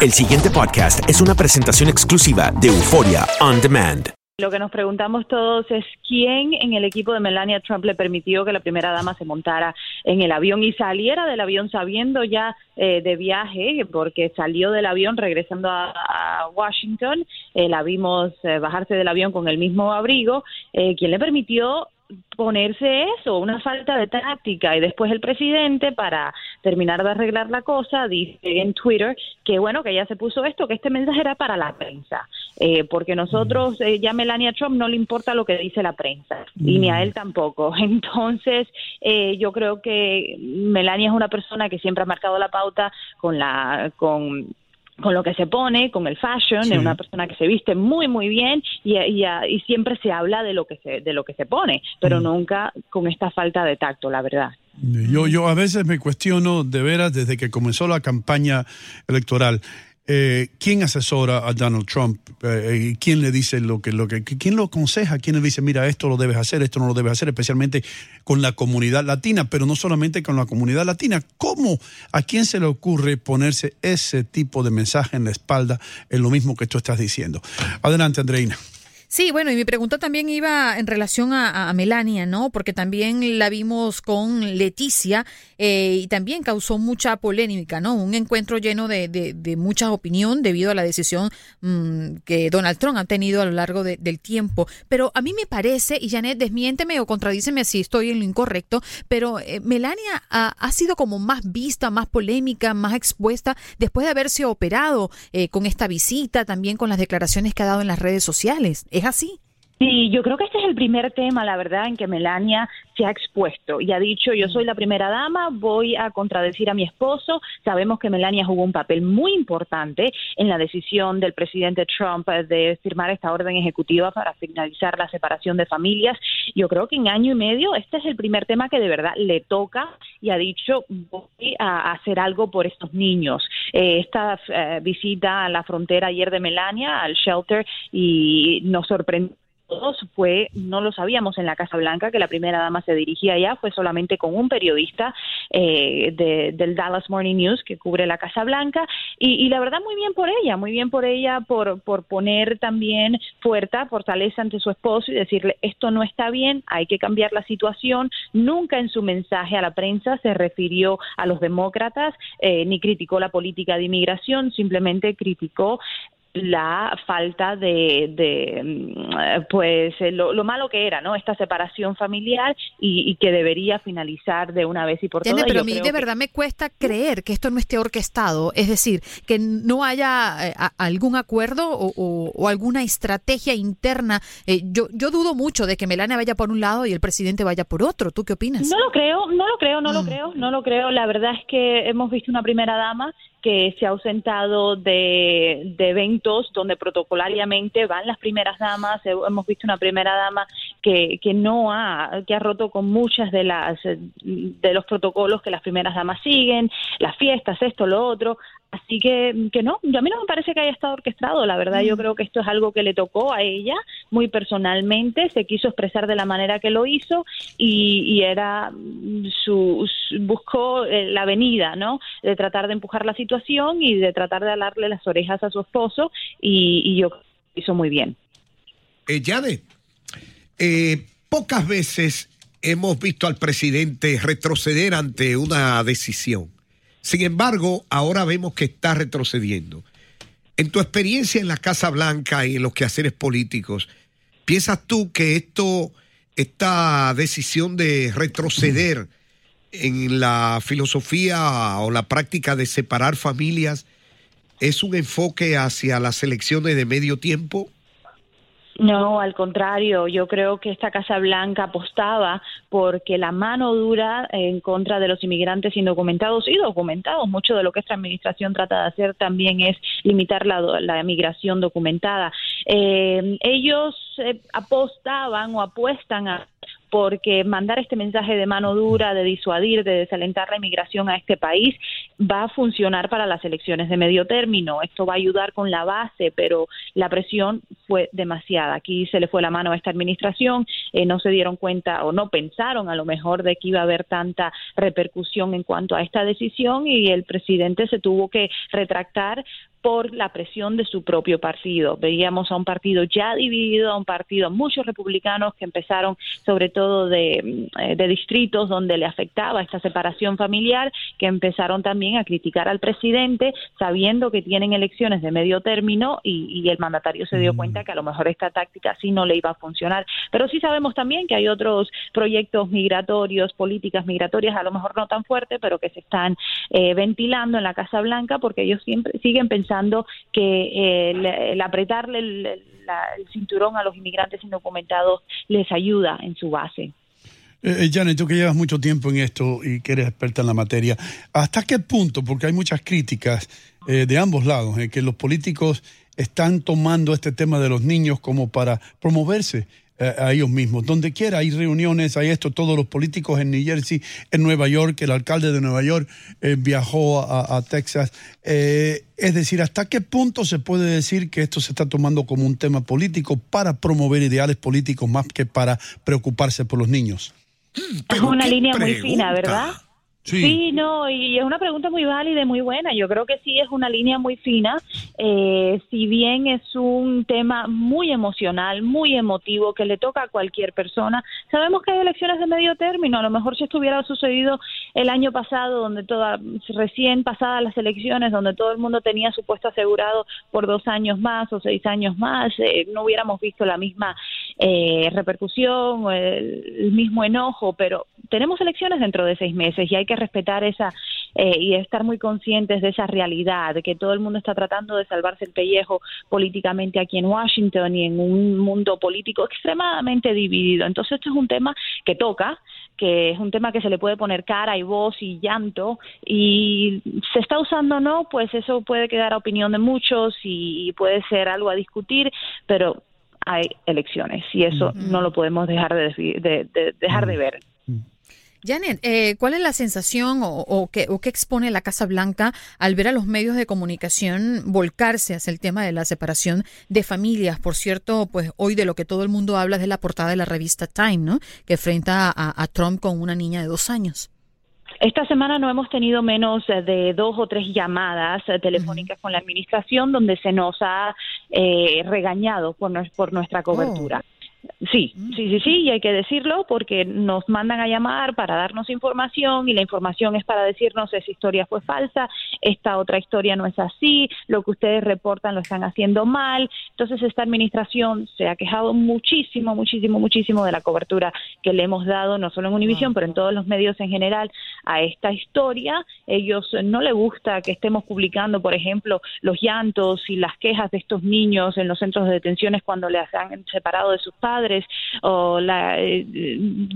El siguiente podcast es una presentación exclusiva de Euforia On Demand. Lo que nos preguntamos todos es quién en el equipo de Melania Trump le permitió que la primera dama se montara en el avión y saliera del avión sabiendo ya eh, de viaje, porque salió del avión regresando a, Washington, eh, la vimos eh, bajarse del avión con el mismo abrigo, ¿quién le permitió ponerse eso, una falta de táctica. Y después el presidente, para terminar de arreglar la cosa, dice en Twitter que bueno, que ya se puso esto, que este mensaje era para la prensa, eh, porque nosotros, eh, ya Melania Trump no le importa lo que dice la prensa, y ni a él tampoco. Entonces, eh, yo creo que Melania es una persona que siempre ha marcado la pauta con la, con con lo que se pone, con el fashion, es una persona que se viste muy muy bien y, y, siempre se habla de lo que se de lo que se pone, pero mm. nunca con esta falta de tacto, la verdad. Yo yo a veces me cuestiono de veras desde que comenzó la campaña electoral eh, ¿quién asesora a Donald Trump? Eh, ¿Quién le dice lo que, lo que, quién lo aconseja? ¿Quién le dice, mira, esto lo debes hacer, esto no lo debes hacer, especialmente con la comunidad latina, pero no solamente con la comunidad latina? ¿Cómo, a quién se le ocurre ponerse ese tipo de mensaje en la espalda en lo mismo que tú estás diciendo? Adelante, Andreina. Sí, bueno, y mi pregunta también iba en relación a, Melania, ¿no? Porque también la vimos con Leticia eh, y también causó mucha polémica, ¿no? Un encuentro lleno de, de, mucha opinión debido a la decisión mm, que Donald Trump ha tenido a lo largo del tiempo. Pero a mí me parece, y Janet, desmiénteme o contradíceme si estoy en lo incorrecto, pero eh, Melania ha, sido como más vista, más polémica, más expuesta después de haberse operado eh, con esta visita, también con las declaraciones que ha dado en las redes sociales. ¿Es así? Sí, yo creo que este es el primer tema, la verdad, en que Melania se ha expuesto y ha dicho, yo soy la primera dama, voy a contradecir a mi esposo. Sabemos que Melania jugó un papel muy importante en la decisión del presidente Trump de firmar esta orden ejecutiva para finalizar la separación de familias. Yo creo que en año y medio este es el primer tema que de verdad le toca y ha dicho, voy a hacer algo por estos niños. Eh, esta eh, visita a la frontera ayer de Melania, al shelter, y nos sorprendió fue, no lo sabíamos en la Casa Blanca, que la primera dama se dirigía allá, fue solamente con un periodista eh, del Dallas Morning News que cubre la Casa Blanca, y, la verdad muy bien por ella, muy bien por ella por, por poner también fuerza, fortaleza ante su esposo y decirle esto no está bien, hay que cambiar la situación. Nunca en su mensaje a la prensa se refirió a los demócratas eh, ni criticó la política de inmigración, simplemente criticó la falta de, mm, pues eh, lo, malo que era no esta separación familiar y, que debería finalizar de una vez y por todas pero a mí de verdad me cuesta creer que esto no esté orquestado es decir que no haya eh, algún acuerdo o, alguna estrategia interna. Eh, yo yo dudo mucho de que Melania vaya por un lado y el presidente vaya por otro. Tú qué opinas no lo creo no lo creo no lo mm. creo no lo creo. La verdad es que hemos visto una primera dama que se ha ausentado de, eventos donde protocolariamente van las primeras damas. Hemos visto una primera dama que, que no ha, que ha roto con muchas de las de los protocolos que las primeras damas siguen, las fiestas, esto, lo otro. Así que, que no, a mí no me parece que haya estado orquestado, la verdad yo mm. creo que esto es algo que le tocó a ella muy personalmente, se quiso expresar de la manera que lo hizo y, era su, buscó eh, la avenida, ¿no? De tratar de empujar la situación y de tratar de alarle las orejas a su esposo y, y yo hizo muy bien. Eh, Yade, eh, pocas veces hemos visto al presidente retroceder ante una decisión sin embargo, ahora vemos que está retrocediendo. En tu experiencia en la Casa Blanca y en los quehaceres políticos, ¿piensas tú que esto, esta decisión de retroceder en la filosofía o la práctica de separar familias es un enfoque hacia las elecciones de medio tiempo? No, al contrario, yo creo que esta Casa Blanca apostaba porque la mano dura en contra de los inmigrantes indocumentados y documentados, mucho de lo que esta administración trata de hacer también es limitar la, la migración documentada. Eh, ellos eh, apostaban o apuestan a porque mandar este mensaje de mano dura, de disuadir, de desalentar la inmigración a este país, va a funcionar para las elecciones de medio término. Esto va a ayudar con la base, pero la presión fue demasiada. Aquí se le fue la mano a esta administración, eh, no se dieron cuenta o no pensaron a lo mejor de que iba a haber tanta repercusión en cuanto a esta decisión y el presidente se tuvo que retractar por la presión de su propio partido. Veíamos a un partido ya dividido, a un partido, muchos republicanos que empezaron sobre todo de, eh, de distritos donde le afectaba esta separación familiar, que empezaron también a criticar al presidente sabiendo que tienen elecciones de medio término y, y el mandatario se dio cuenta que a lo mejor esta táctica sí no le iba a funcionar. Pero sí sabemos también que hay otros proyectos migratorios, políticas migratorias, a lo mejor no tan fuertes, pero que se están eh, ventilando en la Casa Blanca porque ellos siempre siguen pensando que eh, el, apretarle el, cinturón a los inmigrantes indocumentados les ayuda en su base. Eh, eh, Janet, tú que llevas mucho tiempo en esto y que eres experta en la materia, ¿hasta qué punto? Porque hay muchas críticas eh, de ambos lados, eh, que los políticos están tomando este tema de los niños como para promoverse a ellos mismos. Donde quiera hay reuniones, hay esto, todos los políticos en New Jersey, en Nueva York, el alcalde de Nueva York eh, viajó a, a Texas. Eh, es decir, ¿hasta qué punto se puede decir que esto se está tomando como un tema político para promover ideales políticos más que para preocuparse por los niños? Es una línea muy fina, ¿verdad? Sí. no, y es una pregunta muy válida y muy buena. Yo creo que sí es una línea muy fina. Eh, si bien es un tema muy emocional, muy emotivo, que le toca a cualquier persona, sabemos que hay elecciones de medio término. A lo mejor si estuviera sucedido el año pasado, donde toda, recién pasadas las elecciones, donde todo el mundo tenía su puesto asegurado por dos años más o seis años más, eh, no hubiéramos visto la misma eh, repercusión, o el, mismo enojo, pero tenemos elecciones dentro de seis meses y hay que respetar esa eh, y estar muy conscientes de esa realidad, que todo el mundo está tratando de salvarse el pellejo políticamente aquí en Washington y en un mundo político extremadamente dividido. Entonces esto es un tema que toca, que es un tema que se le puede poner cara y voz y llanto y se está usando o no, pues eso puede quedar a opinión de muchos y puede ser algo a discutir, pero hay elecciones y eso no lo podemos dejar de, de- de- dejar de ver. Janet, eh, ¿cuál es la sensación o, o qué, o qué expone la Casa Blanca al ver a los medios de comunicación volcarse hacia el tema de la separación de familias? Por cierto, pues hoy de lo que todo el mundo habla es de la portada de la revista Time, ¿no? Que enfrenta a, a Trump con una niña de dos años. Esta semana no hemos tenido menos eh, de dos o tres llamadas eh, telefónicas con la administración donde se nos ha eh, regañado por, nues- por nuestra cobertura. Sí, sí, sí, sí, y hay que decirlo porque nos mandan a llamar para darnos información y la información es para decirnos esa historia fue falsa, esta otra historia no es así, lo que ustedes reportan lo están haciendo mal. Entonces esta administración se ha quejado muchísimo, muchísimo, muchísimo de la cobertura que le hemos dado, no solo en Univision, pero en todos los medios en general a esta historia. Ellos no les gusta que estemos publicando, por ejemplo, los llantos y las quejas de estos niños en los centros de detenciones cuando les han separado de sus padres o la eh,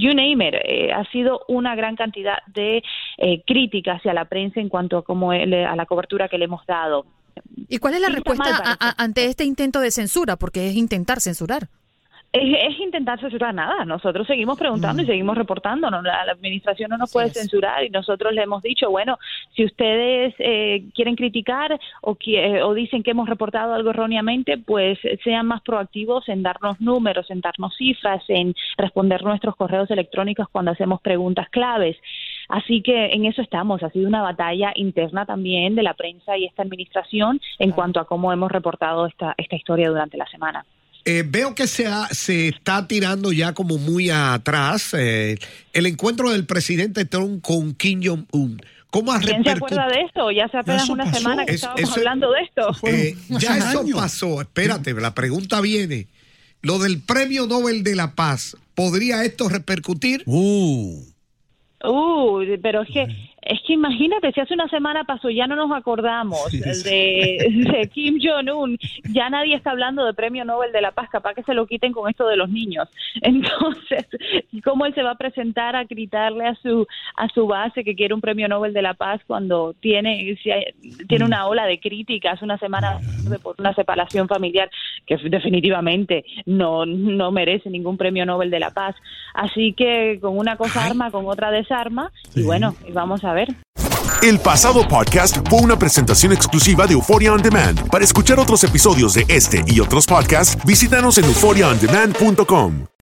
you name it Eh, ha sido una gran cantidad de eh, críticas hacia la prensa en cuanto a cómo él- a la cobertura que le hemos dado ¿Y cuál es la Sí, respuesta mal, a- a- parece. ante este intento de censura? Porque es intentar censurar. Es, es intentar censurar nada. Nosotros seguimos preguntando y seguimos reportando. ¿no? La, la administración no nos Así puede es. censurar y nosotros le hemos dicho, bueno, si ustedes eh, quieren criticar o, eh, o dicen que hemos reportado algo erróneamente, pues sean más proactivos en darnos números, en darnos cifras, en responder nuestros correos electrónicos cuando hacemos preguntas claves. Así que en eso estamos. Ha sido una batalla interna también de la prensa y esta administración en cuanto a cómo hemos reportado esta, esta historia durante la semana. Eh, veo que se, ha- se está tirando ya como muy atrás eh, el encuentro del presidente Trump con Kim Jong-un. ¿Cómo ha ¿Quién se acuerda de esto? Ya hace apenas Eso una pasó. semana que Es- estábamos eso- hablando de esto. Eh, ya eso años. pasó. Espérate, la pregunta viene. Lo del Premio Nobel de la Paz, ¿podría esto repercutir? Uh, Uh, pero es que, es que imagínate, si hace una semana pasó, ya no nos acordamos Sí, sí. de, de Kim Jong-un, ya nadie está hablando de Premio Nobel de la Paz, capaz que se lo quiten con esto de los niños. Entonces, ¿cómo él se va a presentar a gritarle a su a su base que quiere un Premio Nobel de la Paz cuando tiene si hay- tiene una ola de críticas una semana por una separación familiar que definitivamente no no merece ningún Premio Nobel de la Paz? Así que con una cosa arma, con otra desarma y bueno, vamos a ver. El pasado podcast fue una presentación exclusiva de Euphoria On Demand. Para escuchar otros episodios de este y otros podcasts, visítanos en euphoriaondemand.com.